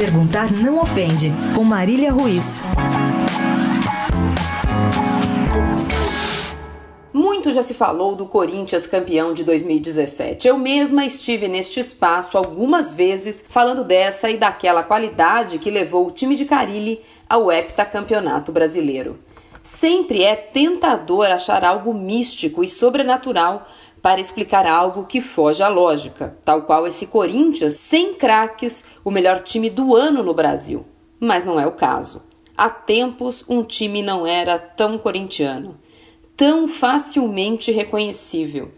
Perguntar não ofende, com Marília Ruiz. Muito já se falou do Corinthians campeão de 2017. Eu mesma estive neste espaço algumas vezes falando dessa e daquela qualidade que levou o time de Carilli ao heptacampeonato brasileiro. Sempre é tentador achar algo místico e sobrenatural para explicar algo que foge à lógica, tal qual esse Corinthians sem craques, o melhor time do ano no Brasil. Mas não é o caso. Há tempos um time não era tão corintiano, tão facilmente reconhecível,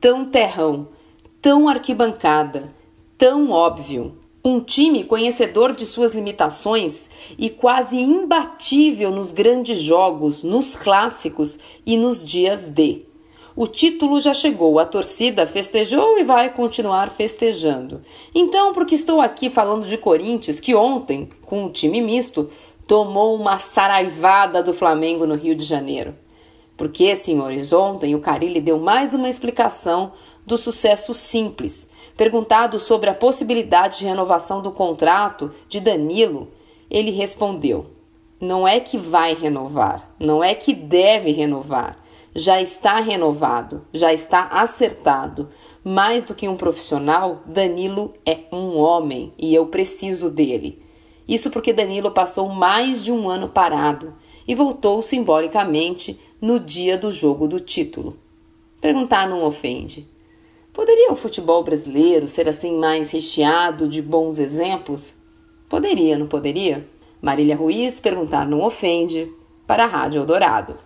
tão terrão, tão arquibancada, tão óbvio. Um time conhecedor de suas limitações e quase imbatível nos grandes jogos, nos clássicos e nos dias de. O título já chegou, a torcida festejou e vai continuar festejando. Então, porque estou aqui falando de Corinthians, que ontem, com um time misto, tomou uma saraivada do Flamengo no Rio de Janeiro. Porque, senhores, ontem o Carilli deu mais uma explicação do sucesso simples. Perguntado sobre a possibilidade de renovação do contrato de Danilo, ele respondeu: Não é que vai renovar, não é que deve renovar já está renovado, já está acertado. Mais do que um profissional, Danilo é um homem e eu preciso dele. Isso porque Danilo passou mais de um ano parado e voltou simbolicamente no dia do jogo do título. Perguntar não ofende. Poderia o futebol brasileiro ser assim mais recheado de bons exemplos? Poderia, não poderia? Marília Ruiz perguntar não ofende para a Rádio Eldorado.